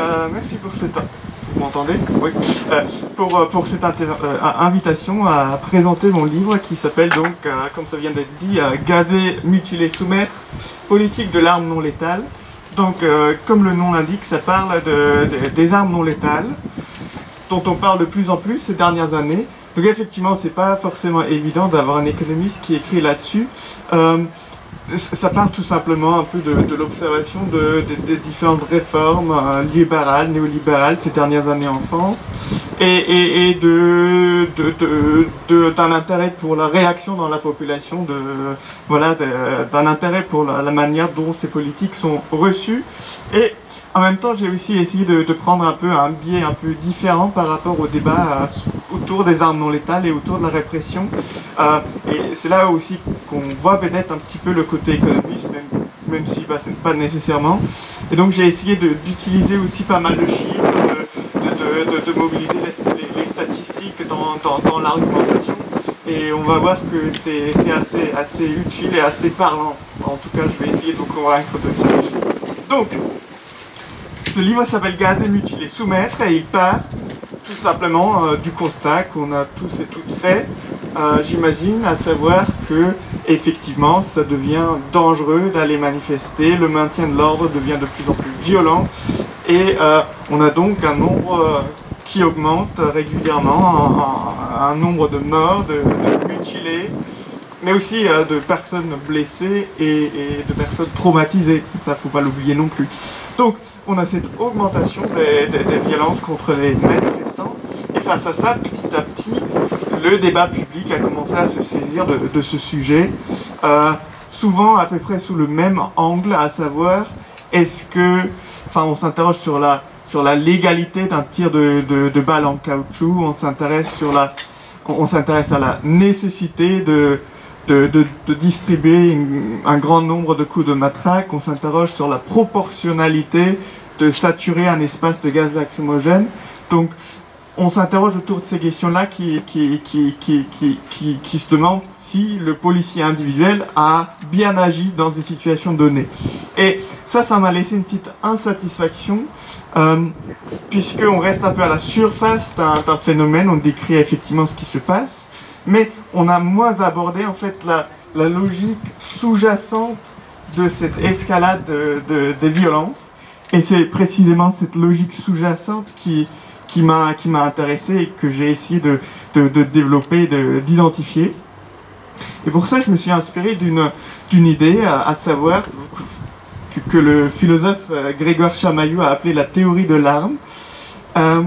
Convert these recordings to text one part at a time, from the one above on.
euh, merci pour cette... Vous m'entendez? Oui. Euh, pour, euh, pour cette invitation à présenter mon livre qui s'appelle donc, comme ça vient d'être dit, Gazer, mutiler, soumettre, politique de l'arme non létale. Donc, comme le nom l'indique, ça parle de- des armes non létales, dont on parle de plus en plus ces dernières années. Donc effectivement, c'est pas forcément évident d'avoir un économiste qui écrit là-dessus. Ça part tout simplement un peu de, l'observation de, de- des différentes réformes euh, libérales, néolibérales ces dernières années en France, et, d'un intérêt pour la réaction dans la population, voilà, d'un intérêt pour la, la manière dont ces politiques sont reçues. Et en même temps, j'ai aussi essayé de, prendre un peu un biais un peu différent par rapport au débat euh, autour des armes non létales et autour de la répression. Euh, et c'est là aussi qu'on voit peut-être un petit peu le côté économiste, même, même si bah, c'est pas nécessairement. Et donc j'ai essayé d'utiliser aussi pas mal de chiffres, de, mobiliser les, statistiques dans, l'argumentation. Et on va voir que c'est assez, utile et assez parlant. En tout cas, je vais essayer de convaincre de ça. Donc, ce livre s'appelle Gazer, mutiler, soumettre et il part tout simplement euh, du constat qu'on a tous et toutes fait, euh, j'imagine, à savoir que effectivement ça devient dangereux d'aller manifester, le maintien de l'ordre devient de plus en plus violent et euh, on a donc un nombre qui augmente régulièrement, un, nombre de morts, de, mutilés, mais aussi de personnes blessées et, et de personnes traumatisées. Ça, faut pas l'oublier non plus. Donc, on a cette augmentation des, violences contre les manifestants. Et face à ça, petit à petit, le débat public a commencé à se saisir de, ce sujet, euh, souvent à peu près sous le même angle, à savoir, est-ce que, enfin, on s'interroge sur la sur la légalité d'un tir de, de, balle en caoutchouc, on s'intéresse sur la, on, s'intéresse à la nécessité de distribuer un grand nombre de coups de matraque. On s'interroge sur la proportionnalité de saturer un espace de gaz lacrymogène. Donc, on s'interroge autour de ces questions-là qui, se demandent si le policier individuel a bien agi dans des situations données. Et ça, ça m'a laissé une petite insatisfaction, euh, puisqu'on reste un peu à la surface d'un phénomène, on décrit effectivement ce qui se passe, mais on a moins abordé en fait la, logique sous-jacente de cette escalade de, de- des violences. Et c'est précisément cette logique sous-jacente qui, qui m'a intéressé et que j'ai essayé de, de, de développer, de- d'identifier. Et pour ça, je me suis inspiré d'une idée, à, savoir que, que le philosophe euh, Grégoire Chamaillou a appelé la théorie de l'arme. Euh,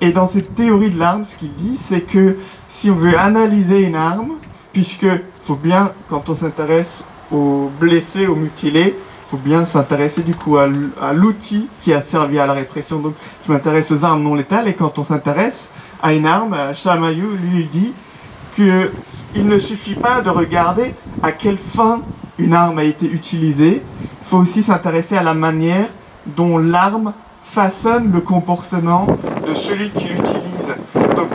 et dans cette théorie de l'arme, ce qu'il dit, c'est que si on veut analyser une arme, puisque faut bien, quand on s'intéresse aux blessés, aux mutilés, faut bien s'intéresser du coup à l'outil qui a servi à la répression. Donc je m'intéresse aux armes non létales et quand on s'intéresse à une arme, euh, Chamaillou lui dit que il ne suffit pas de regarder à quelle fin une arme a été utilisée, il faut aussi s'intéresser à la manière dont l'arme façonne le comportement de celui qui l'utilise. Donc,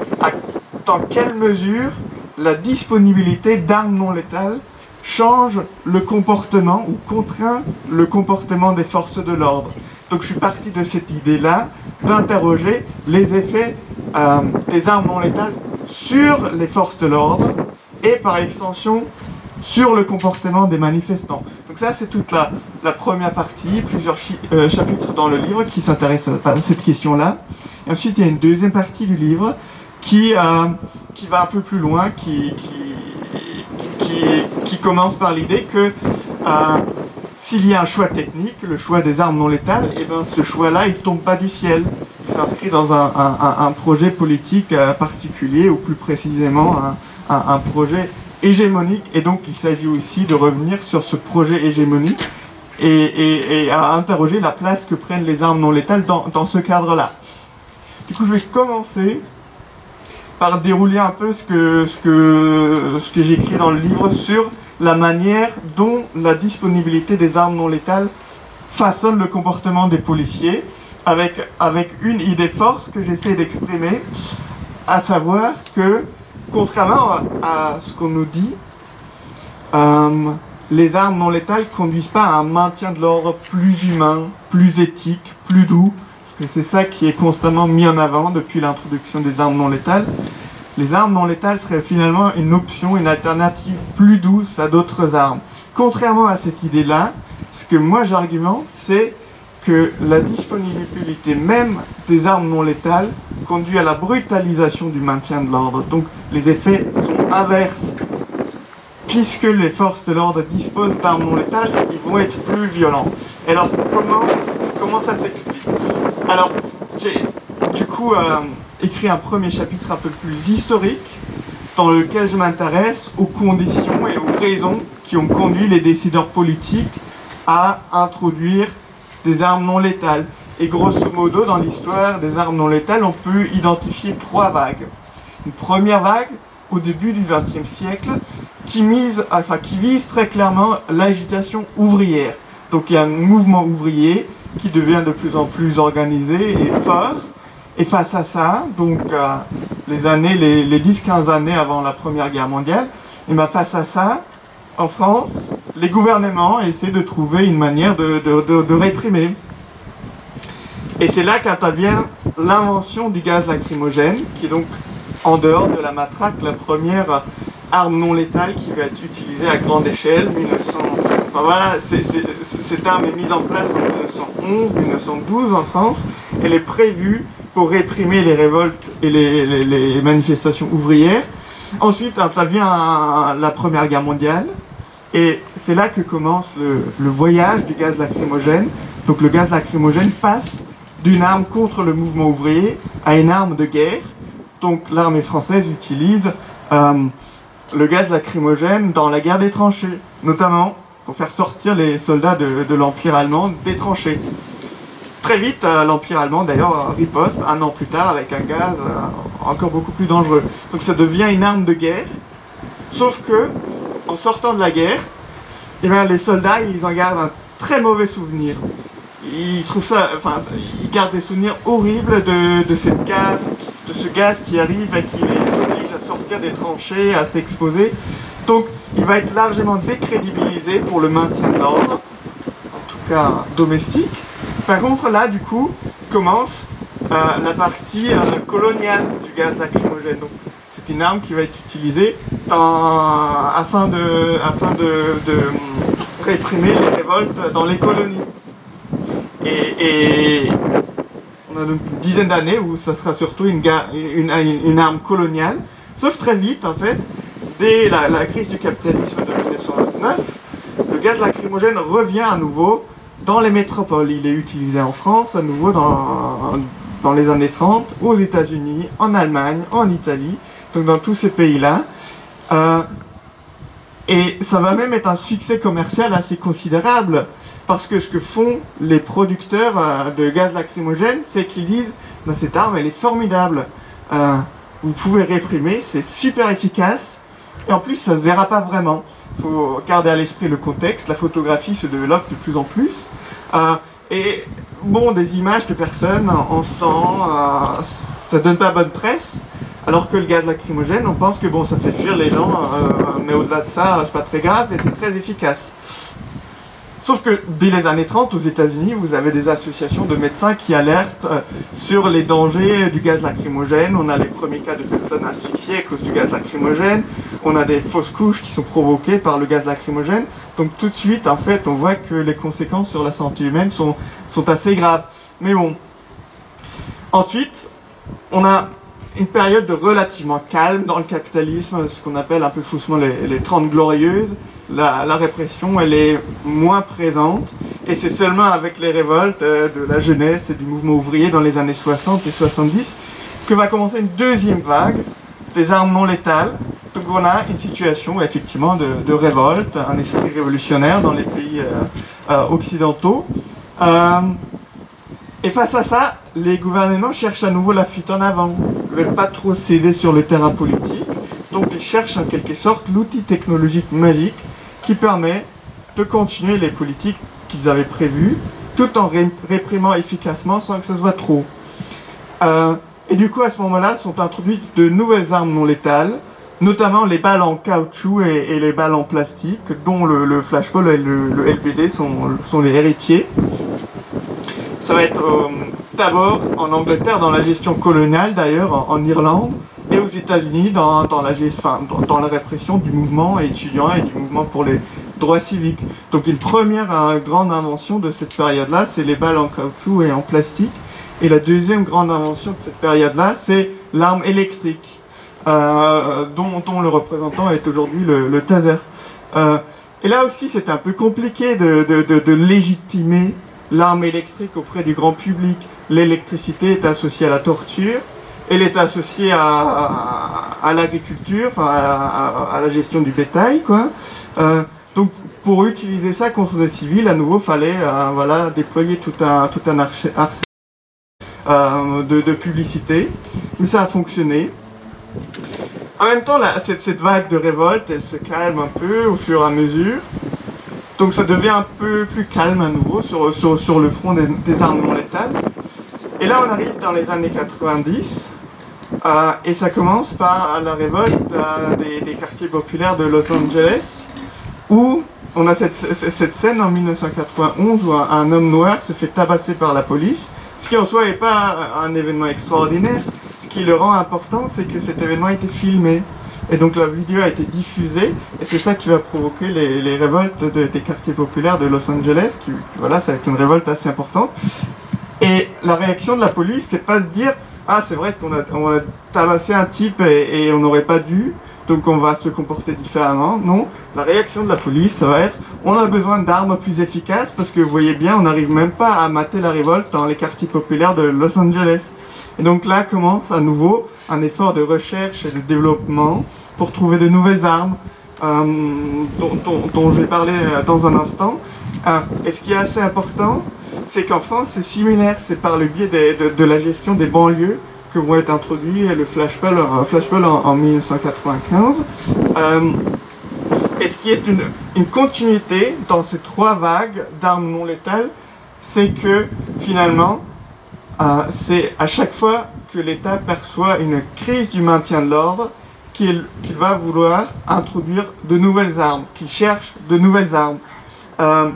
dans quelle mesure la disponibilité d'armes non létales change le comportement ou contraint le comportement des forces de l'ordre. Donc je suis parti de cette idée-là d'interroger les effets euh, des armes non létales sur les forces de l'ordre et par extension sur le comportement des manifestants. Donc ça c'est toute la, la première partie, plusieurs euh, chapitres dans le livre qui s'intéressent à, cette question-là. Ensuite il y a une deuxième partie du livre qui, euh, qui va un peu plus loin, qui, qui, qui, qui commence par l'idée que euh, s'il y a un choix technique, le choix des armes non létales, et ben ce choix-là, il tombe pas du ciel. Il s'inscrit dans un, projet politique euh, particulier, ou plus précisément un, projet hégémonique. Et donc, il s'agit aussi de revenir sur ce projet hégémonique et, à interroger la place que prennent les armes non létales dans ce cadre-là. Du coup, je vais commencer par dérouler un peu ce que, ce que, ce que j'écris dans le livre sur la manière dont la disponibilité des armes non létales façonne le comportement des policiers, avec, avec une idée force que j'essaie d'exprimer, à savoir que, contrairement à, ce qu'on nous dit, euh, les armes non létales conduisent pas à un maintien de l'ordre plus humain, plus éthique, plus doux, Et c'est ça qui est constamment mis en avant depuis l'introduction des armes non létales. Les armes non létales seraient finalement une option, une alternative plus douce à d'autres armes. Contrairement à cette idée-là, ce que moi j'argumente, c'est que la disponibilité même des armes non létales conduit à la brutalisation du maintien de l'ordre. Donc les effets sont inverses. Puisque les forces de l'ordre disposent d'armes non létales, ils vont être plus violents. Alors comment, comment ça s'explique? Alors j'ai du coup euh, écrit un premier chapitre un peu plus historique dans lequel je m'intéresse aux conditions et aux raisons qui ont conduit les décideurs politiques à introduire des armes non létales. Et grosso modo, dans l'histoire des armes non létales, on peut identifier trois vagues. Une première vague, au début du XXe siècle, qui, vise très clairement l'agitation ouvrière. Donc il y a un mouvement ouvrier qui devient de plus en plus organisé et fort. Et face à ça, donc euh, les années, les, 10-15 années avant la Première Guerre mondiale, et bien face à ça, en France, les gouvernements essaient de trouver une manière de, réprimer. Et c'est là qu'intervient l'invention du gaz lacrymogène, qui est donc en dehors de la matraque la première arme non létale qui va être utilisée à grande échelle. 1900, voilà, cette arme est mise en place en 1911-1912 en France. Elle est prévue pour réprimer les révoltes et les manifestations ouvrières. Ensuite intervient la Première Guerre mondiale. Et c'est là que commence le, voyage du gaz lacrymogène. Donc le gaz lacrymogène passe d'une arme contre le mouvement ouvrier à une arme de guerre. Donc l'armée française utilise euh, le gaz lacrymogène dans la guerre des tranchées, notamment pour faire sortir les soldats de, l'Empire allemand des tranchées. Très vite, euh, l'Empire allemand d'ailleurs riposte un an plus tard avec un gaz euh, encore beaucoup plus dangereux. Donc ça devient une arme de guerre, sauf que en sortant de la guerre, eh bien, les soldats, ils en gardent un très mauvais souvenir. Ils trouvent ça, enfin, ils gardent des souvenirs horribles de, gaz, de ce gaz qui arrive et qui les oblige à sortir des tranchées, à s'exposer. Donc, il va être largement décrédibilisé pour le maintien de l'ordre, en tout cas domestique. Par contre, là, du coup, commence euh, la partie euh, coloniale du gaz lacrymogène. Donc, c'est une arme qui va être utilisée afin, de, afin de, réprimer les révoltes dans les colonies. Et, on a une dizaine d'années où ça sera surtout une, arme coloniale. Sauf très vite, en fait, la, crise du capitalisme de 1929, le gaz lacrymogène revient à nouveau dans les métropoles. Il est utilisé en France, à nouveau dans, dans les années 30, aux États-Unis, en Allemagne, en Italie donc dans tous ces pays-là. Euh, et ça va même être un succès commercial assez considérable, parce que ce que font les producteurs euh, de gaz lacrymogène, c'est qu'ils disent bah, cette arme, elle est formidable. Euh, vous pouvez réprimer, c'est super efficace, et en plus, ça ne se verra pas vraiment. Il faut garder à l'esprit le contexte, la photographie se développe de plus en plus. et bon, des images de personnes en sang, ça donne pas bonne presse. Alors que le gaz lacrymogène, on pense que bon, ça fait fuir les gens, euh, mais au-delà de ça, c'est pas très grave et c'est très efficace. Sauf que dès les années 30, aux États-Unis, vous avez des associations de médecins qui alertent euh, sur les dangers du gaz lacrymogène. On a les premiers cas de personnes asphyxiées à cause du gaz lacrymogène. On a des fausses couches qui sont provoquées par le gaz lacrymogène. Donc tout de suite, en fait, on voit que les conséquences sur la santé humaine sont, assez graves. Mais bon. Ensuite, on a une période de relativement calme dans le capitalisme, ce qu'on appelle un peu faussement les, les 30 glorieuses. La, répression, elle est moins présente. Et c'est seulement avec les révoltes euh, de la jeunesse et du mouvement ouvrier dans les années 60 et 70 que va commencer une deuxième vague des armes non létales. Donc on a une situation effectivement de, révolte, un esprit révolutionnaire dans les pays euh, euh, occidentaux. et face à ça, les gouvernements cherchent à nouveau la fuite en avant ne veulent pas trop céder sur le terrain politique. Donc ils cherchent en quelque sorte l'outil technologique magique qui permet de continuer les politiques qu'ils avaient prévues tout en réprimant efficacement sans que ça se voit trop. Euh, et du coup, à ce moment-là, sont introduites de nouvelles armes non létales, notamment les balles en caoutchouc et, les balles en plastique, dont le, flashball et le, LBD sont, sont, les héritiers. Ça va être euh, d'abord en Angleterre dans la gestion coloniale d'ailleurs, en, Irlande, et aux États-Unis dans, la, répression du mouvement étudiant et du mouvement pour les droits civiques. Donc une première euh, grande invention de cette période-là, c'est les balles en caoutchouc et en plastique. Et la deuxième grande invention de cette période-là, c'est l'arme électrique, euh, dont, le représentant est aujourd'hui le, taser. Euh, et là aussi, c'est un peu compliqué de légitimer l'arme électrique auprès du grand public. L'électricité est associée à la torture, elle est associée à, l'agriculture, à, à, la gestion du bétail, quoi. Euh, donc pour utiliser ça contre les civils, à nouveau, fallait euh, voilà, déployer tout un, tout un arsenal euh, de, publicité. Mais ça a fonctionné. En même temps, cette, cette, vague de révolte, elle se calme un peu au fur et à mesure. Donc ça devient un peu plus calme à nouveau sur, sur, sur le front des, des, armes non létales. Et là, on arrive dans les années 90. Euh, et ça commence par la révolte euh, des, quartiers populaires de Los Angeles où on a cette, scène en 1991 où un, homme noir se fait tabasser par la police, ce qui en soi n'est pas un événement extraordinaire. Ce qui le rend important, c'est que cet événement a été filmé. Et donc la vidéo a été diffusée, et c'est ça qui va provoquer les, révoltes des quartiers populaires de Los Angeles, qui, voilà, ça va être une révolte assez importante. Et la réaction de la police, c'est pas de dire ah c'est vrai qu'on a, tabassé un type et on n'aurait pas dû, donc on va se comporter différemment. Non, la réaction de la police, ça va être on a besoin d'armes plus efficaces parce que vous voyez bien, on n'arrive même pas à mater la révolte dans les quartiers populaires de Los Angeles. Et donc là commence à nouveau un effort de recherche et de développement pour trouver de nouvelles armes euh, dont, je vais parler euh, dans un instant. Euh, et ce qui est assez important, c'est qu'en France, c'est similaire, c'est par le biais de la gestion des banlieues que vont être introduits le flashball, flashball en, en 1995. Euh, et ce qui est une, continuité dans ces trois vagues d'armes non létales, c'est que finalement, euh, c'est à chaque fois que l'État perçoit une crise du maintien de l'ordre qu'il va vouloir introduire de nouvelles armes, qu'il cherche de nouvelles armes. Euh,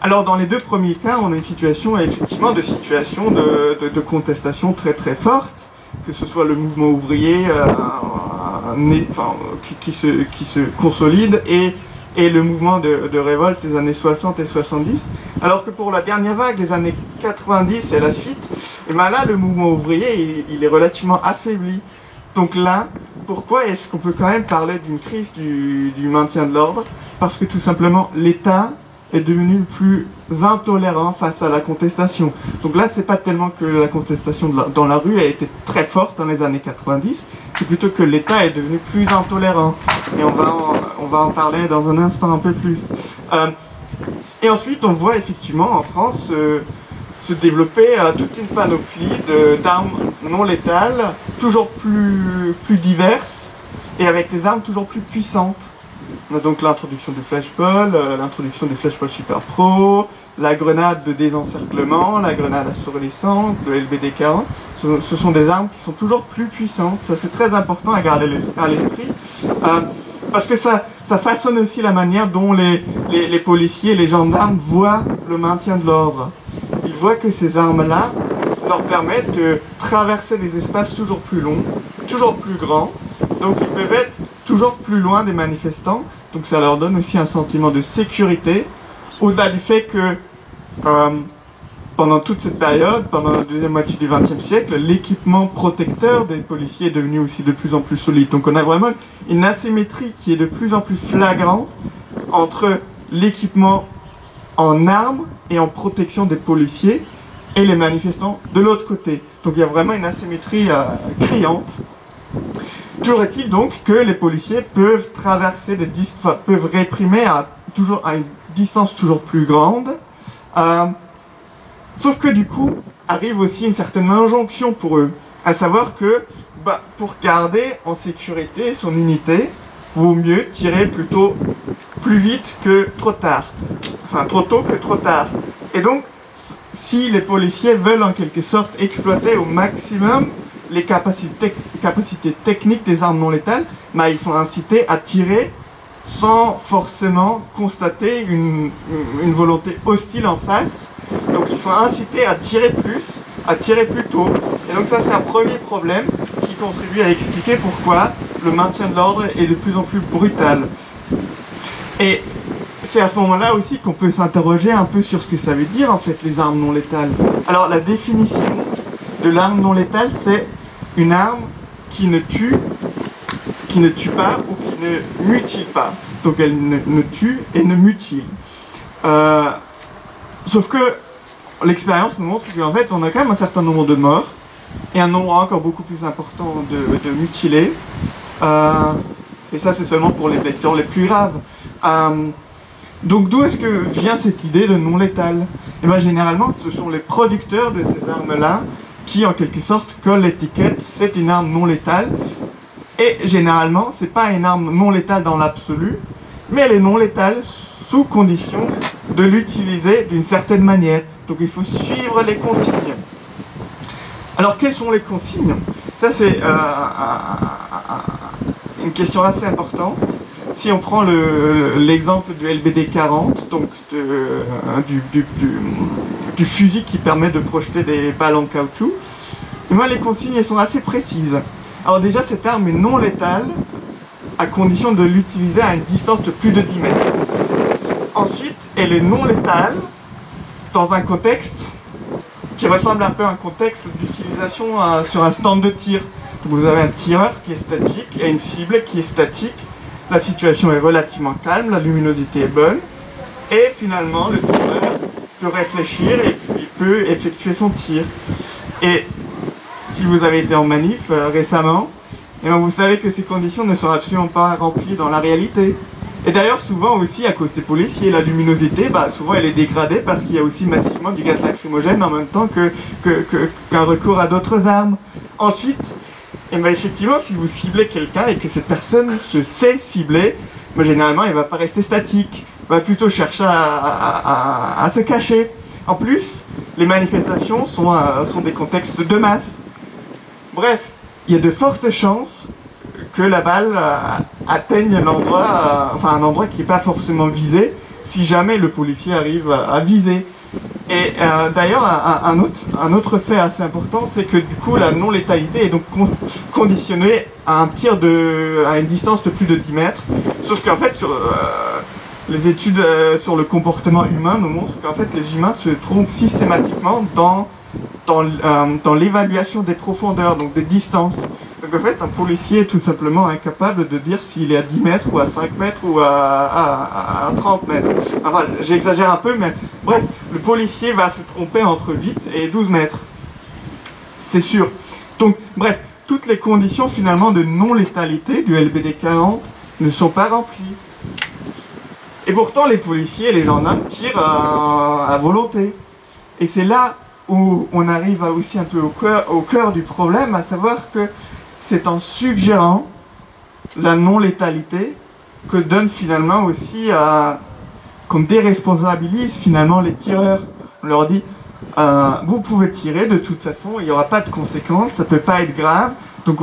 alors dans les deux premiers cas, on a une situation effectivement de situation de, de, de contestation très très forte que ce soit le mouvement ouvrier euh, qui, se, consolide et, le mouvement de, révolte des années 60 et 70. Alors que pour la dernière vague, les années 90 et la suite, et eh ben là, le mouvement ouvrier, il, est relativement affaibli. Donc là, pourquoi est-ce qu'on peut quand même parler d'une crise du maintien de l'ordre? Parce que tout simplement, l'État est devenu plus intolérant face à la contestation. Donc là, c'est pas tellement que la contestation dans la rue a été très forte dans les années 90, c'est plutôt que l'État est devenu plus intolérant. Et on va en, on va en parler dans un instant un peu plus. Euh, et ensuite, on voit effectivement en France euh, se développer euh, toute une panoplie d'armes non létales, toujours plus, plus diverses, et avec des armes toujours plus puissantes. On a donc l'introduction du flashball, euh, l'introduction des flashballs super pro, la grenade de désencerclement, la grenade assourdissante, le LBD-40. Ce, sont des armes qui sont toujours plus puissantes. Ça, c'est très important à garder à l'esprit. Euh, parce que ça, ça façonne aussi la manière dont les, les, les policiers, les gendarmes voient le maintien de l'ordre. Ils voient que ces armes-là leur permettent de traverser des espaces toujours plus longs, toujours plus grands. Donc ils peuvent être toujours plus loin des manifestants. Donc ça leur donne aussi un sentiment de sécurité, au-delà du fait que euh, pendant toute cette période, pendant la deuxième moitié du XXe siècle, l'équipement protecteur des policiers est devenu aussi de plus en plus solide. Donc on a vraiment une asymétrie qui est de plus en plus flagrante entre l'équipement en armes et en protection des policiers et les manifestants de l'autre côté. Donc il y a vraiment une asymétrie euh, criante. Toujours est-il donc que les policiers peuvent traverser des distances, peuvent réprimer à, toujours, à une distance toujours plus grande. Euh, sauf que du coup, arrive aussi une certaine injonction pour eux, à savoir que bah, pour garder en sécurité son unité, vaut mieux tirer plutôt plus vite que trop tard. Enfin, trop tôt que trop tard. Et donc, si les policiers veulent en quelque sorte exploiter au maximum les capacités, techniques des armes non létales, bah, ils sont incités à tirer sans forcément constater une, volonté hostile en face. Donc ils sont incités à tirer plus à tirer plus tôt. Et donc ça c'est un premier problème qui contribue à expliquer pourquoi le maintien de l'ordre est de plus en plus brutal. Et c'est à ce moment-là aussi qu'on peut s'interroger un peu sur ce que ça veut dire en fait les armes non létales. Alors la définition de l'arme non létale, c'est une arme qui ne tue, qui ne tue pas ou qui ne mutile pas. Donc elle ne, tue et ne mutile. Euh, sauf que l'expérience nous montre qu'en fait on a quand même un certain nombre de morts et un nombre encore beaucoup plus important de, mutilés. Euh, et ça c'est seulement pour les blessures les plus graves. Euh, donc d'où est-ce que vient cette idée de non létal eh bien généralement ce sont les producteurs de ces armes-là qui en quelque sorte collent l'étiquette c'est une arme non létale. Et généralement c'est pas une arme non létale dans l'absolu, mais elle est non létale sous condition de l'utiliser d'une certaine manière. Donc il faut suivre les consignes. Alors quelles sont les consignes? Ça c'est euh, une question assez importante. Si on prend l'exemple du LBD 40, donc euh, du, du, fusil qui permet de projeter des balles en caoutchouc, les consignes sont assez précises. Alors déjà, cette arme est non létale à condition de l'utiliser à une distance de plus de 10 mètres. Ensuite, elle est non létale dans un contexte qui ressemble un peu à un contexte d'utilisation euh, sur un stand de tir. vous avez un tireur qui est statique et une cible qui est statique. La situation est relativement calme, la luminosité est bonne. Et finalement, le tireur peut réfléchir et il peut effectuer son tir. Si vous avez été en manif euh, récemment, et eh vous savez que ces conditions ne sont absolument pas remplies dans la réalité. Et d'ailleurs, souvent aussi, à cause des policiers, la luminosité, bah, souvent elle est dégradée parce qu'il y a aussi massivement du gaz lacrymogène en même temps qu'un que, recours à d'autres armes. Ensuite, et eh ben, effectivement, si vous ciblez quelqu'un et que cette personne se sait cibler, bah, généralement, il ne va pas rester statique. Il va plutôt chercher à, se cacher. En plus, les manifestations sont, euh, sont des contextes de masse. Bref, il y a de fortes chances que la balle euh, atteigne euh, enfin un endroit qui n'est pas forcément visé, si jamais le policier arrive à, viser. Et euh, d'ailleurs, un, autre, un, autre, fait assez important, c'est que du coup, la non-létalité est donc conditionnée à un tir de, à une distance de plus de 10 mètres. Sauf qu'en fait, sur, les études sur le comportement humain nous montrent qu'en fait, les humains se trompent systématiquement dans, dans, dans l'évaluation des profondeurs, donc des distances. Donc en fait, un policier est tout simplement incapable de dire s'il est à 10 mètres ou à 5 mètres ou à, 30 mètres. Enfin, j'exagère un peu, mais bref, le policier va se tromper entre 8 et 12 mètres. C'est sûr. Donc, bref, toutes les conditions finalement de non-létalité du LBD 40 ne sont pas remplies. Et pourtant, les policiers et les gendarmes tirent à, volonté. Et c'est là où on arrive aussi un peu au cœur, du problème, à savoir que c'est en suggérant la non-létalité que donne finalement aussi, qu'on déresponsabilise finalement les tireurs. On leur dit, euh, vous pouvez tirer, de toute façon, il n'y aura pas de conséquences, ça ne peut pas être grave. Donc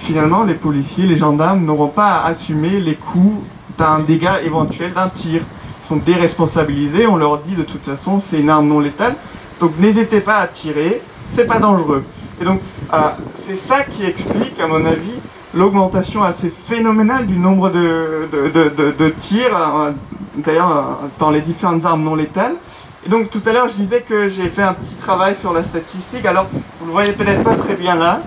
finalement, les policiers, les gendarmes n'auront pas à assumer les coûts d'un dégât éventuel d'un tir. Ils sont déresponsabilisés, on leur dit de toute façon, c'est une arme non létale, donc n'hésitez pas à tirer, c'est pas dangereux. Et donc, euh, c'est ça qui explique, à mon avis, l'augmentation assez phénoménale du nombre de, de, tirs, euh, d'ailleurs, euh, dans les différentes armes non létales. Et donc, tout à l'heure, je disais que j'ai fait un petit travail sur la statistique. Alors, vous le voyez peut-être pas très bien là,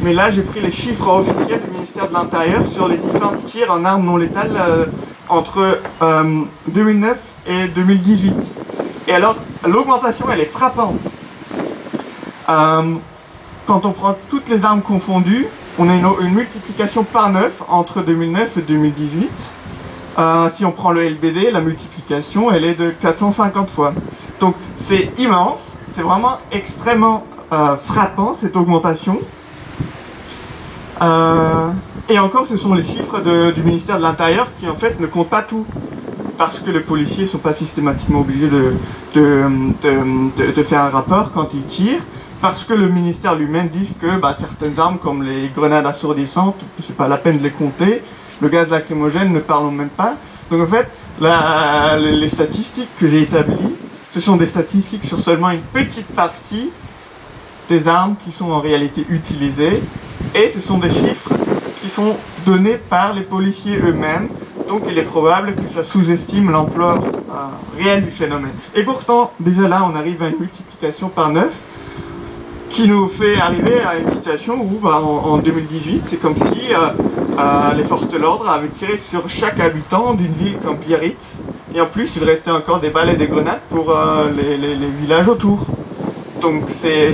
mais là, j'ai pris les chiffres officiels du ministère de l'Intérieur sur les différents tirs en armes non létales entre 2009 et 2018. Et alors, l'augmentation, elle est frappante quand on prend toutes les armes confondues, on a une, multiplication par 9 entre 2009 et 2018. Euh, si on prend le LBD, la multiplication, elle est de 450 fois. Donc c'est immense, c'est vraiment extrêmement euh, frappant cette augmentation. Euh, et encore, ce sont les chiffres du ministère de l'Intérieur qui en fait ne comptent pas tout. Parce que les policiers ne sont pas systématiquement obligés de, de faire un rapport quand ils tirent parce que le ministère lui-même dit que bah, certaines armes comme les grenades assourdissantes, c'est pas la peine de les compter, le gaz lacrymogène ne parlons même pas. Donc en fait, les statistiques que j'ai établies, ce sont des statistiques sur seulement une petite partie des armes qui sont en réalité utilisées, et ce sont des chiffres qui sont donnés par les policiers eux-mêmes, donc il est probable que ça sous-estime l'ampleur euh, réelle du phénomène. Et pourtant, déjà là, on arrive à une multiplication par 9, qui nous fait arriver à une situation où, bah, en, 2018, c'est comme si euh, euh, les forces de l'ordre avaient tiré sur chaque habitant d'une ville comme Biarritz, et en plus, il restait encore des balles et des grenades pour les, villages autour. Donc c'est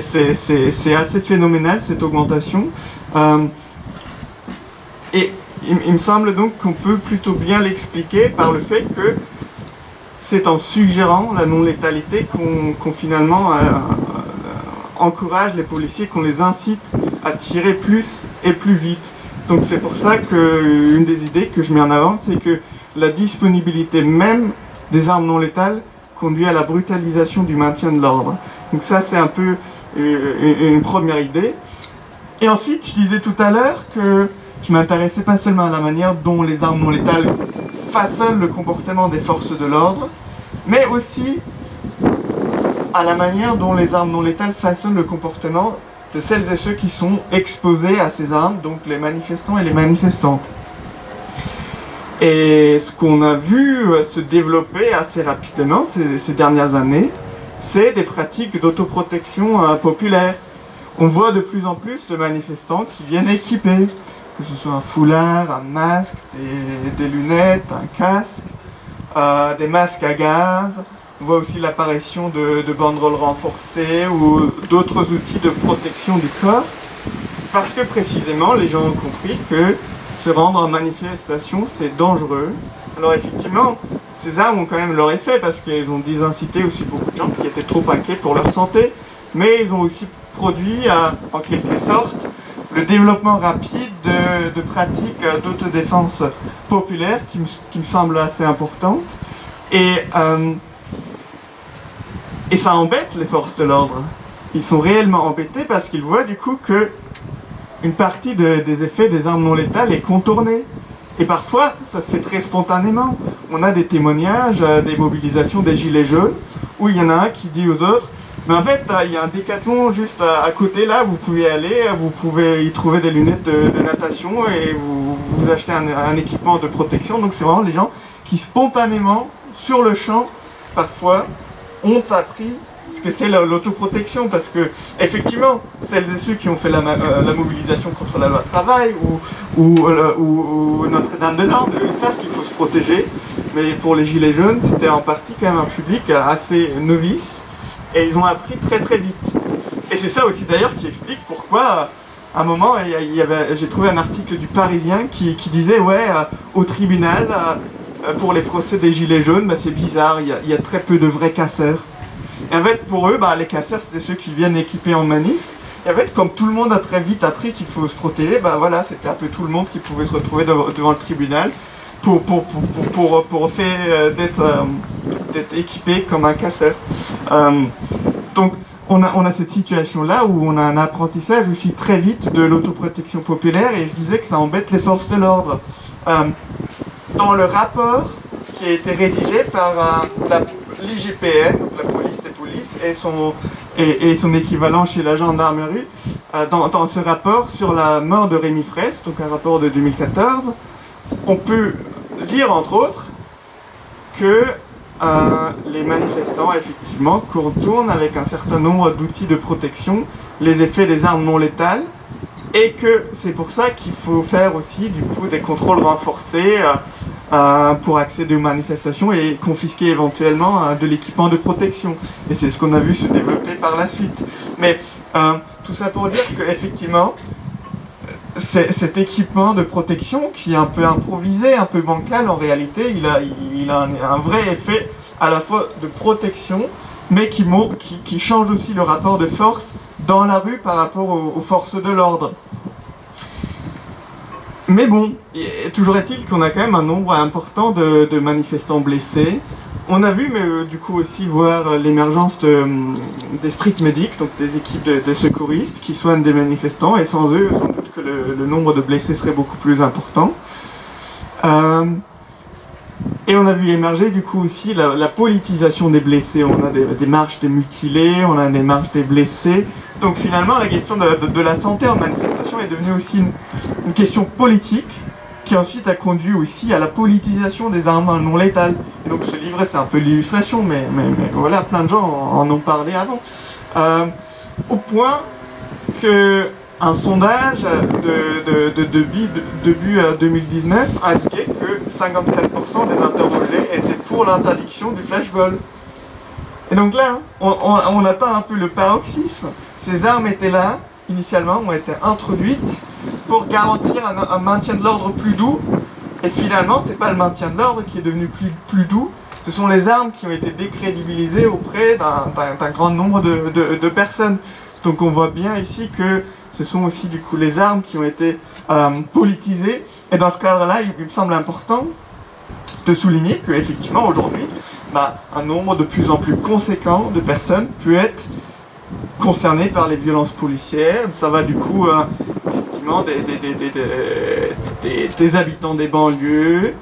assez phénoménal cette augmentation. et il, me semble donc qu'on peut plutôt bien l'expliquer par le fait que c'est en suggérant la non-létalité qu'on finalement euh, euh, encourage les policiers, qu'on les incite à tirer plus et plus vite. Donc c'est pour ça qu'une des idées que je mets en avant, c'est que la disponibilité même des armes non létales conduit à la brutalisation du maintien de l'ordre. Donc ça c'est un peu euh, une première idée. Et ensuite, je disais tout à l'heure que je m'intéressais pas seulement à la manière dont les armes non létales façonnent le comportement des forces de l'ordre, mais aussi à la manière dont les armes non létales façonnent le comportement de celles et ceux qui sont exposés à ces armes, donc les manifestants et les manifestantes. Et ce qu'on a vu se développer assez rapidement ces, dernières années, c'est des pratiques d'autoprotection euh, populaire. On voit de plus en plus de manifestants qui viennent équipés que ce soit un foulard, un masque, des, lunettes, un casque, euh, des masques à gaz. On voit aussi l'apparition de, banderoles renforcées ou d'autres outils de protection du corps. Parce que précisément, les gens ont compris que se rendre en manifestation, c'est dangereux. Alors effectivement, ces armes ont quand même leur effet parce qu'elles ont désincité aussi beaucoup de gens qui étaient trop inquiets pour leur santé. Mais ils ont aussi produit, en quelque sorte, le développement rapide de, pratiques d'autodéfense populaire qui me, semble assez important. Et, euh, et ça embête les forces de l'ordre. Ils sont réellement embêtés parce qu'ils voient du coup que une partie des effets des armes non létales est contournée. Et parfois, ça se fait très spontanément. On a des témoignages, euh, des mobilisations des gilets jaunes, où il y en a un qui dit aux autres mais en fait, il y a un décathlon juste à, côté là, vous pouvez aller, vous pouvez y trouver des lunettes de, natation et vous, achetez un, équipement de protection. Donc c'est vraiment les gens qui spontanément, sur le champ, parfois, ont appris ce que c'est l'autoprotection. Parce que, effectivement, celles et ceux qui ont fait la, euh, mobilisation contre la loi travail ou, euh, ou, Notre-Dame de ils savent qu'il faut se protéger. Mais pour les Gilets jaunes, c'était en partie quand même un public assez novice et ils ont appris très très vite. Et c'est ça aussi d'ailleurs qui explique pourquoi, à un moment, j'ai trouvé un article du Parisien qui, disait Ouais, euh, au tribunal, euh, pour les procès des Gilets jaunes, bah, c'est bizarre, il y, a, très peu de vrais casseurs. Et en fait, pour eux, bah, les casseurs, c'était ceux qui viennent équipés en manif. Et en fait, comme tout le monde a très vite appris qu'il faut se protéger, bah voilà, c'était un peu tout le monde qui pouvait se retrouver devant, le tribunal pour, pour, pour, pour, faire euh, d'être d'être équipé comme un casseur. Euh, donc on a, on a cette situation-là où on a un apprentissage aussi très vite de l'autoprotection populaire et je disais que ça embête les forces de l'ordre. Euh, dans le rapport qui a été rédigé par euh, l'IGPN, la police des polices, et son, et, son équivalent chez la gendarmerie, dans, dans, ce rapport sur la mort de Rémi Fraisse, donc un rapport de 2014, on peut lire entre autres que euh, les manifestants effectivement contournent avec un certain nombre d'outils de protection les effets des armes non létales et que c'est pour ça qu'il faut faire aussi du coup des contrôles renforcés euh, euh, pour accéder aux manifestations et confisquer éventuellement de l'équipement de protection. Et c'est ce qu'on a vu se développer par la suite. Mais tout ça pour dire qu'effectivement, cet équipement de protection qui est un peu improvisé, un peu bancal, en réalité, il a, un, vrai effet à la fois de protection, mais qui, change aussi le rapport de force dans la rue par rapport aux, forces de l'ordre. Mais bon, toujours est-il qu'on a quand même un nombre important de, manifestants blessés. On a vu, mais euh, du coup aussi voir l'émergence des street medics, donc des équipes de, secouristes qui soignent des manifestants, et sans eux, le, nombre de blessés serait beaucoup plus important. Euh, Et on a vu émerger du coup aussi la, politisation des blessés. On a des, marches des mutilés, on a des marches des blessés. Donc finalement, la question de, la santé en manifestation est devenue aussi une, question politique qui ensuite a conduit aussi à la politisation des armes non létales. Et donc ce livre, c'est un peu l'illustration, mais, voilà, plein de gens en, ont parlé avant. Euh, au point que un sondage de, début, 2019 indiquait que 54% des interrogés étaient pour l'interdiction du flashball. Et donc là, on, atteint un peu le paroxysme. Ces armes étaient là, initialement, ont été introduites pour garantir un, maintien de l'ordre plus doux. Et finalement, c'est pas le maintien de l'ordre qui est devenu plus doux, ce sont les armes qui ont été décrédibilisées auprès d'un grand nombre de personnes. Donc on voit bien ici que ce sont aussi du coup les armes qui ont été euh, politisées. Et dans ce cadre-là, il me semble important de souligner qu'effectivement aujourd'hui, bah, un nombre de plus en plus conséquent de personnes peut être concerné par les violences policières. Ça va du coup euh, effectivement des, habitants des banlieues,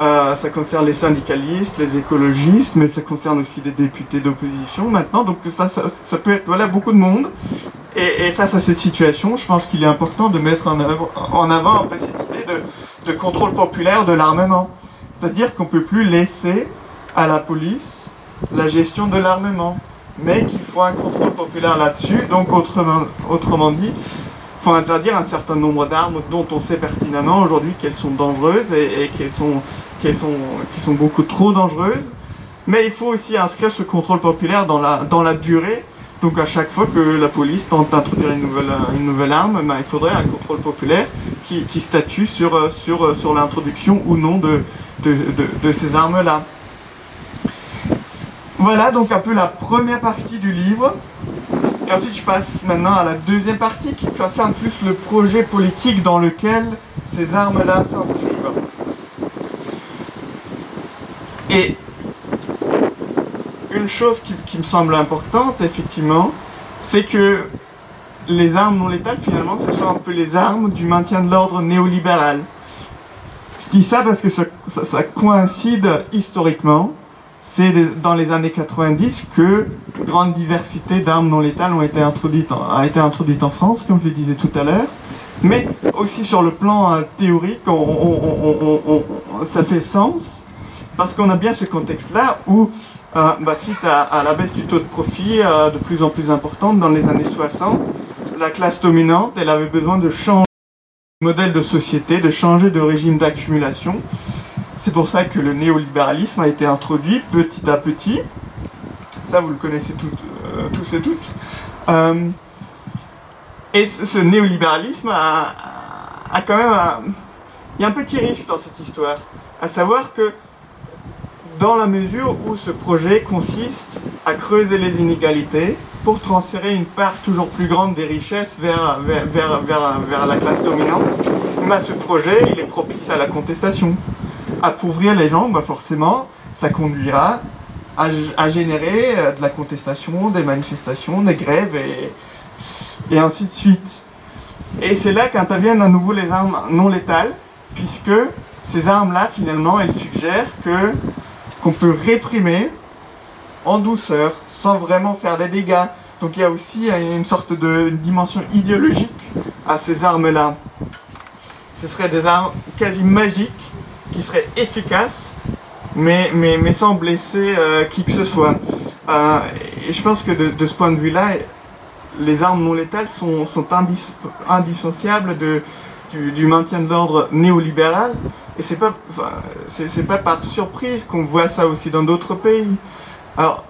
euh, ça concerne les syndicalistes, les écologistes, mais ça concerne aussi des députés d'opposition maintenant. Donc ça, ça, peut être voilà, beaucoup de monde. Et, face à cette situation, je pense qu'il est important de mettre en, avant un peu cette idée de, contrôle populaire de l'armement. C'est-à-dire qu'on ne peut plus laisser à la police la gestion de l'armement, mais qu'il faut un contrôle populaire là-dessus. Donc autrement, dit, il faut interdire un certain nombre d'armes dont on sait pertinemment aujourd'hui qu'elles sont dangereuses et, qu'elles sont, beaucoup trop dangereuses. Mais il faut aussi inscrire ce contrôle populaire dans la, dans la durée donc à chaque fois que la police tente d'introduire une nouvelle, une nouvelle arme, ben, il faudrait un contrôle populaire qui, statue sur, euh, sur, euh, sur l'introduction ou non de, de, ces armes-là. Voilà donc un peu la première partie du livre. Et ensuite je passe maintenant à la deuxième partie qui concerne plus le projet politique dans lequel ces armes-là s'inscrivent. Et une chose qui, me semble importante, effectivement, c'est que les armes non létales, finalement, ce sont un peu les armes du maintien de l'ordre néolibéral. Je dis ça parce que ça, coïncide historiquement. C'est dans les années 90 que grande diversité d'armes non létales ont été introduites a été introduite en France, comme je le disais tout à l'heure. Mais aussi sur le plan euh, théorique, ça fait sens, parce qu'on a bien ce contexte-là où euh, bah, suite à, la baisse du taux de profit euh, de plus en plus importante dans les années 60, la classe dominante, elle avait besoin de changer de modèle de société, de changer de régime d'accumulation. C'est pour ça que le néolibéralisme a été introduit petit à petit. Ça, vous le connaissez euh, tous et toutes. et ce, néolibéralisme a, a, quand même... il y a un petit risque dans cette histoire, à savoir que dans la mesure où ce projet consiste à creuser les inégalités pour transférer une part toujours plus grande des richesses vers, la classe dominante. Ce projet, est propice à la contestation. Appauvrir les gens, bah forcément, ça conduira à, générer euh, de la contestation, des manifestations, des grèves et, et ainsi de suite. Et c'est là qu'interviennent à nouveau les armes non létales, puisque ces armes-là, finalement, elles suggèrent que qu'on peut réprimer en douceur, sans vraiment faire des dégâts. Donc il y a aussi une sorte de dimension idéologique à ces armes-là. Ce seraient des armes quasi magiques, qui seraient efficaces, mais, mais, sans blesser euh, qui que ce soit. Euh, et je pense que de, ce point de vue-là, les armes non létales sont, sont indissociables du, maintien de l'ordre néolibéral. Et c'est pas, c'est pas par surprise qu'on voit ça aussi dans d'autres pays. Alors,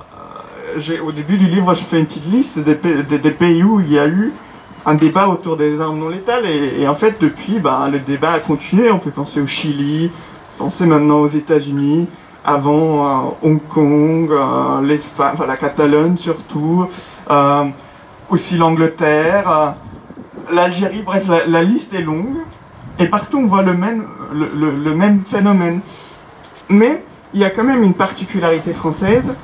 euh, au début du livre, je fais une petite liste des, des, pays où il y a eu un débat autour des armes non létales. Et, en fait, depuis, bah, le débat a continué. On peut penser au Chili, penser maintenant aux États-Unis, avant euh, Hong Kong, euh, l'Espagne, la Catalogne surtout, aussi l'Angleterre l'Algérie, bref, la, liste est longue, et partout on voit le même, le, même phénomène. Mais il y a quand même une particularité française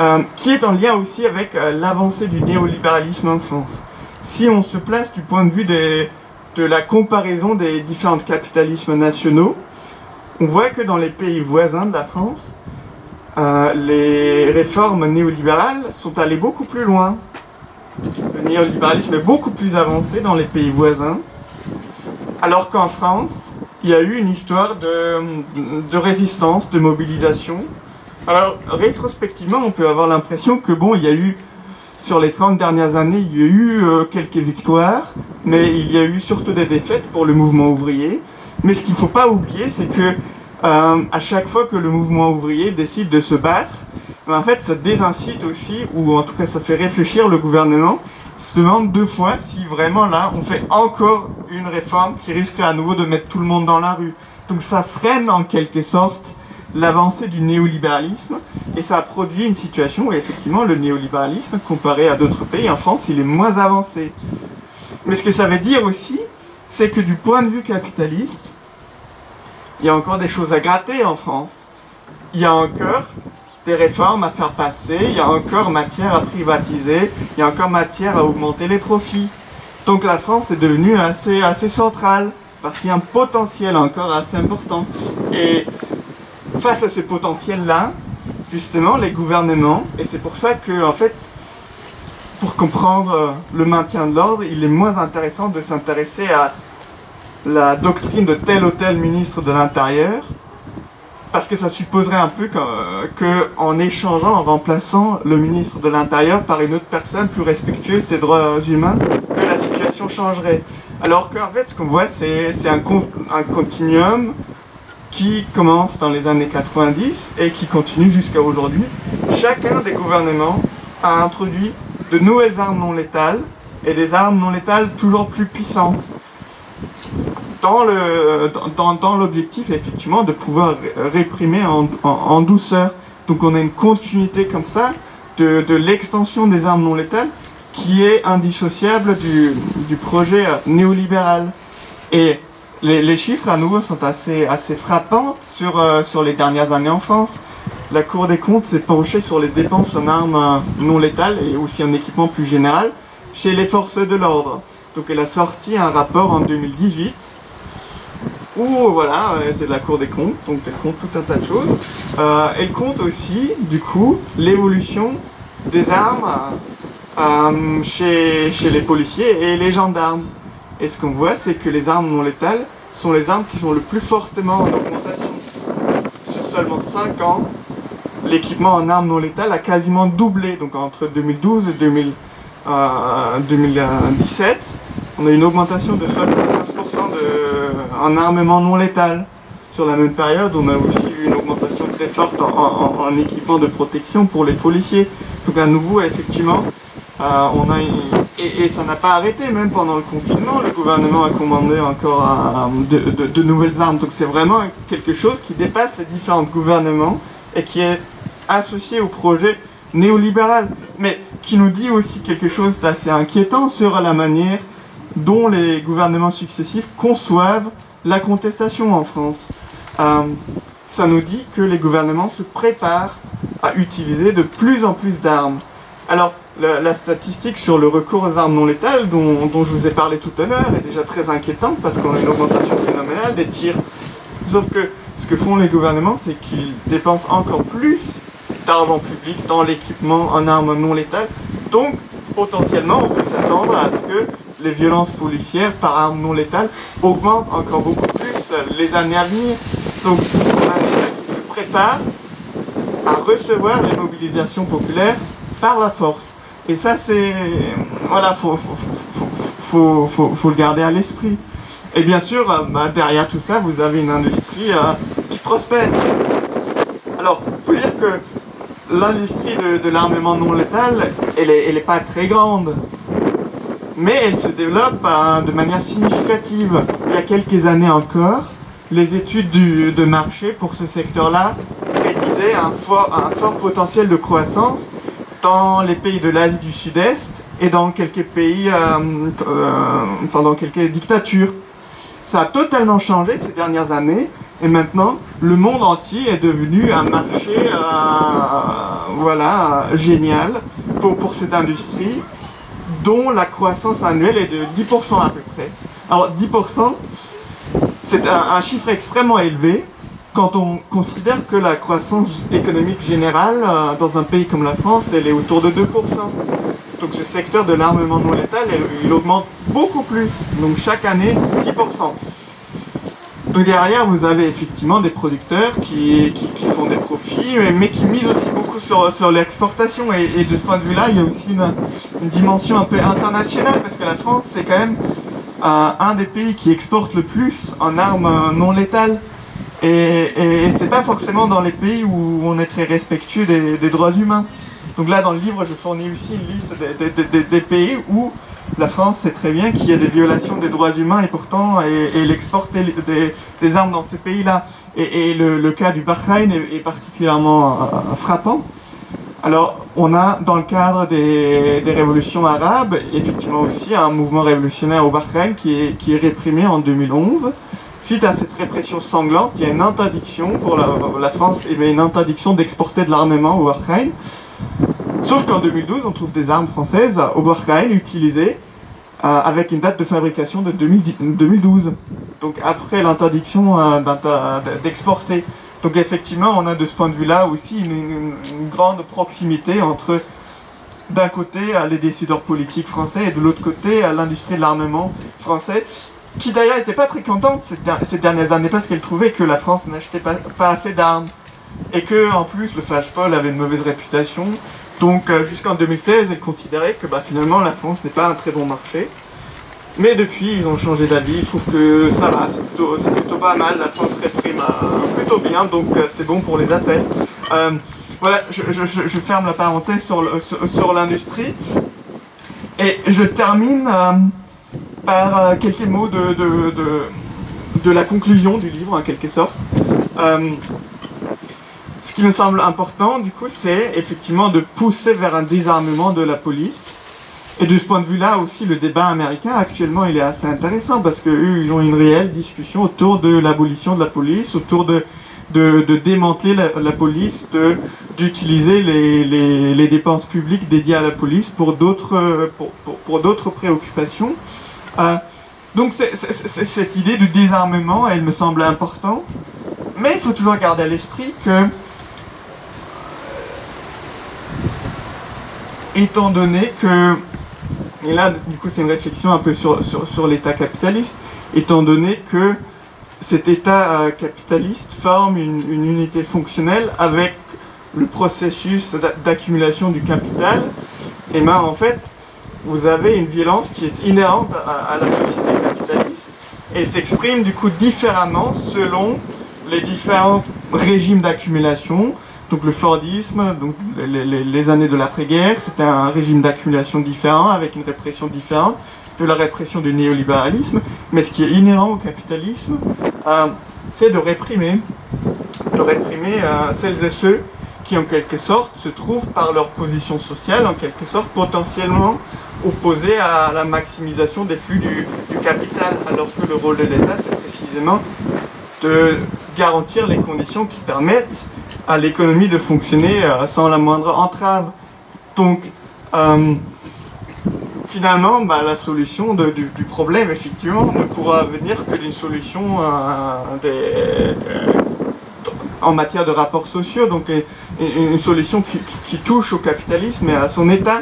euh, qui est en lien aussi avec euh, l'avancée du néolibéralisme en France. Si on se place du point de vue de la comparaison des différents capitalismes nationaux, on voit que dans les pays voisins de la France, euh, les réformes néolibérales sont allées beaucoup plus loin. Le néolibéralisme est beaucoup plus avancé dans les pays voisins, alors qu'en France, il y a eu une histoire de, résistance, de mobilisation. Alors, rétrospectivement, on peut avoir l'impression que, bon, il y a eu, sur les 30 dernières années, il y a eu euh, quelques victoires, mais il y a eu surtout des défaites pour le mouvement ouvrier. Mais ce qu'il ne faut pas oublier, c'est que euh, à chaque fois que le mouvement ouvrier décide de se battre, ben, en fait, ça désincite aussi, ou en tout cas, ça fait réfléchir le gouvernement. Se demande deux fois si vraiment là, on fait encore une réforme qui risque à nouveau de mettre tout le monde dans la rue. Donc ça freine en quelque sorte l'avancée du néolibéralisme et ça a produit une situation où effectivement le néolibéralisme, comparé à d'autres pays, en France, il est moins avancé. Mais ce que ça veut dire aussi, c'est que du point de vue capitaliste, il y a encore des choses à gratter en France. Il y a encore des réformes à faire passer, il y a encore matière à privatiser, il y a encore matière à augmenter les profits. Donc la France est devenue assez, centrale, parce qu'il y a un potentiel encore assez important. Et face à ce potentiel-là, justement, les gouvernements, et c'est pour ça que, en fait, pour comprendre le maintien de l'ordre, il est moins intéressant de s'intéresser à la doctrine de tel ou tel ministre de l'Intérieur, parce que ça supposerait un peu que, en échangeant, en remplaçant le ministre de l'Intérieur par une autre personne plus respectueuse des droits humains, changerait. Alors qu'en fait, ce qu'on voit, c'est un, un continuum qui commence dans les années 90 et qui continue jusqu'à aujourd'hui. Chacun des gouvernements a introduit de nouvelles armes non létales et des armes non létales toujours plus puissantes dans le dans, l'objectif effectivement de pouvoir réprimer en, douceur. Donc on a une continuité comme ça de, l'extension des armes non létales qui est indissociable du, projet néolibéral. Et les, chiffres à nouveau sont assez, assez frappants sur, euh, sur les dernières années en France. La Cour des comptes s'est penchée sur les dépenses en armes non létales et aussi en équipement plus général chez les forces de l'ordre. Donc elle a sorti un rapport en 2018 où voilà, euh, c'est de la Cour des comptes, donc elle compte tout un tas de choses. Euh, elle compte aussi, du coup, l'évolution des armes euh, chez, les policiers et les gendarmes. Et ce qu'on voit, c'est que les armes non létales sont les armes qui sont le plus fortement en augmentation. Sur seulement 5 ans, l'équipement en armes non létales a quasiment doublé. Donc entre 2012 et 2017, on a une augmentation de 60 en armement non létal. Sur la même période, on a aussi eu une augmentation très forte en, équipement de protection pour les policiers. Donc à nouveau, effectivement, euh, on a et, ça n'a pas arrêté, même pendant le confinement, le gouvernement a commandé encore de, nouvelles armes. Donc c'est vraiment quelque chose qui dépasse les différents gouvernements et qui est associé au projet néolibéral, mais qui nous dit aussi quelque chose d'assez inquiétant sur la manière dont les gouvernements successifs conçoivent la contestation en France. Euh, ça nous dit que les gouvernements se préparent à utiliser de plus en plus d'armes. Alors, la, statistique sur le recours aux armes non létales, dont, je vous ai parlé tout à l'heure, est déjà très inquiétante parce qu'on a une augmentation phénoménale des tirs. Sauf que ce que font les gouvernements, c'est qu'ils dépensent encore plus d'argent public dans l'équipement en armes non létales. Donc, potentiellement, on peut s'attendre à ce que les violences policières par armes non létales augmentent encore beaucoup plus les années à venir. Donc on a qui se prépare à recevoir les mobilisations populaires par la force. Et ça c'est... Voilà, faut, faut, faut, le garder à l'esprit. Et bien sûr, euh, bah, derrière tout ça, vous avez une industrie euh, qui prospère. Alors, il faut dire que l'industrie de, l'armement non létal, elle n'est elle est pas très grande mais elle se développe hein, de manière significative. Il y a quelques années encore, les études de marché pour ce secteur-là prédisaient un fort, un fort potentiel de croissance dans les pays de l'Asie du Sud-Est et dans quelques pays, euh, euh, enfin dans quelques dictatures. Ça a totalement changé ces dernières années et maintenant le monde entier est devenu un marché euh, voilà, génial pour, pour cette industrie dont la croissance annuelle est de 10% à peu près. Alors 10%, c'est un, chiffre extrêmement élevé, quand on considère que la croissance économique générale euh, dans un pays comme la France, elle est autour de 2%. Donc ce secteur de l'armement non létal, il augmente beaucoup plus. Donc chaque année, 10%. Donc derrière, vous avez effectivement des producteurs qui, font des profits, mais qui misent aussi beaucoup sur, l'exportation. Et, de ce point de vue-là, il y a aussi une, dimension un peu internationale, parce que la France, c'est quand même euh, un des pays qui exporte le plus en armes non létales. Et, et, c'est pas forcément dans les pays où on est très respectueux des, droits humains. Donc là, dans le livre, je fournis aussi une liste des, pays où la France sait très bien qu'il y a des violations des droits humains et pourtant elle exporte des, armes dans ces pays-là. Et, le, cas du Bahreïn est, particulièrement euh, frappant. Alors, on a dans le cadre des, révolutions arabes, effectivement aussi un mouvement révolutionnaire au Bahreïn qui est réprimé en 2011 suite à cette répression sanglante, il y a une interdiction pour la, France, a une interdiction d'exporter de l'armement au Bahreïn. Sauf qu'en 2012, on trouve des armes françaises au Bahreïn utilisées euh, avec une date de fabrication de 2012. Donc après l'interdiction euh, d'exporter. Donc effectivement, on a de ce point de vue-là aussi une, grande proximité entre d'un côté les décideurs politiques français et de l'autre côté l'industrie de l'armement français qui d'ailleurs n'était pas très contente ces, dernières années parce qu'elle trouvait que la France n'achetait pas, assez d'armes et que en plus le flashball avait une mauvaise réputation. Donc euh, jusqu'en 2016, elle considérait que bah, finalement la France n'est pas un très bon marché. Mais depuis, ils ont changé d'avis, ils trouvent que ça va, c'est plutôt, pas mal, la France réprime euh, plutôt bien, donc euh, c'est bon pour les affaires. voilà, je, ferme la parenthèse sur l'industrie. Et je termine par euh, quelques mots de, de, la conclusion du livre, en quelque sorte. Euh, ce qui me semble important, du coup, c'est effectivement de pousser vers un désarmement de la police. Et de ce point de vue-là aussi, le débat américain actuellement, il est assez intéressant parce qu'ils ont une réelle discussion autour de l'abolition de la police, autour de, de, démanteler la, police, d'utiliser les, les, dépenses publiques dédiées à la police pour d'autres pour, pour d'autres préoccupations. Euh, donc cette idée de désarmement, elle me semble importante, mais il faut toujours garder à l'esprit que, étant donné que, et là du coup c'est une réflexion un peu sur, sur, l'État capitaliste, étant donné que cet État euh, capitaliste forme une, unité fonctionnelle avec le processus d'accumulation du capital, et ben en fait vous avez une violence qui est inhérente à, la société capitaliste et s'exprime du coup différemment selon les différents régimes d'accumulation. Donc le Fordisme, donc les, années de l'après-guerre, c'était un régime d'accumulation différent avec une répression différente de la répression du néolibéralisme. Mais ce qui est inhérent au capitalisme, euh, c'est de réprimer, de réprimer euh, celles et ceux qui en quelque sorte se trouvent par leur position sociale, en quelque sorte potentiellement opposés à la maximisation des flux du, capital, alors que le rôle de l'État, c'est précisément de garantir les conditions qui permettent à l'économie de fonctionner euh, sans la moindre entrave. Donc, euh, finalement, bah, la solution du, problème, effectivement, ne pourra venir que d'une solution euh, en matière de rapports sociaux, donc une, solution qui, touche au capitalisme et à son état.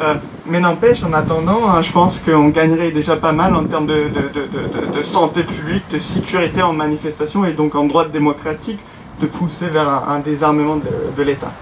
Euh, mais n'empêche, en attendant, hein, je pense qu'on gagnerait déjà pas mal en termes de, santé publique, de sécurité en manifestation et donc en droit démocratique de pousser vers un, désarmement de l'État.